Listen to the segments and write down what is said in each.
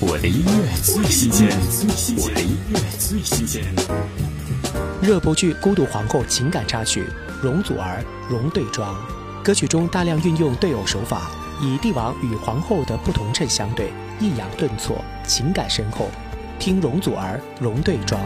我的音乐最新鲜，我的音乐最新鲜。热播剧《孤独皇后》情感插曲《容祖儿容对庄》，歌曲中大量运用对偶手法，以帝王与皇后的不同称相对，抑扬顿挫，情感深厚。听容祖儿容对庄。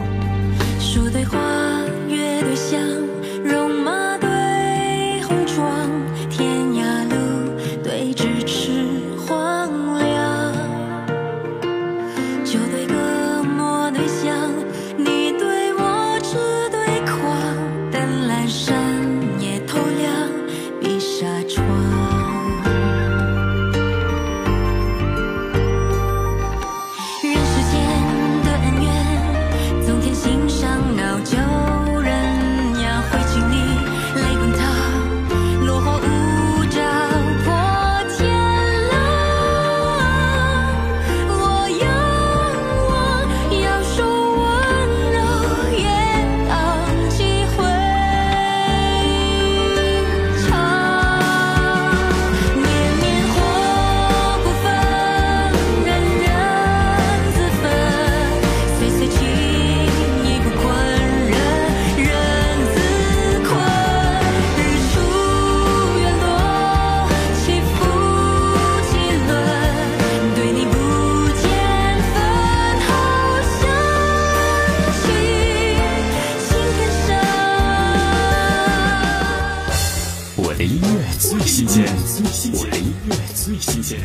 的音乐最新鲜，我的音乐最新鲜。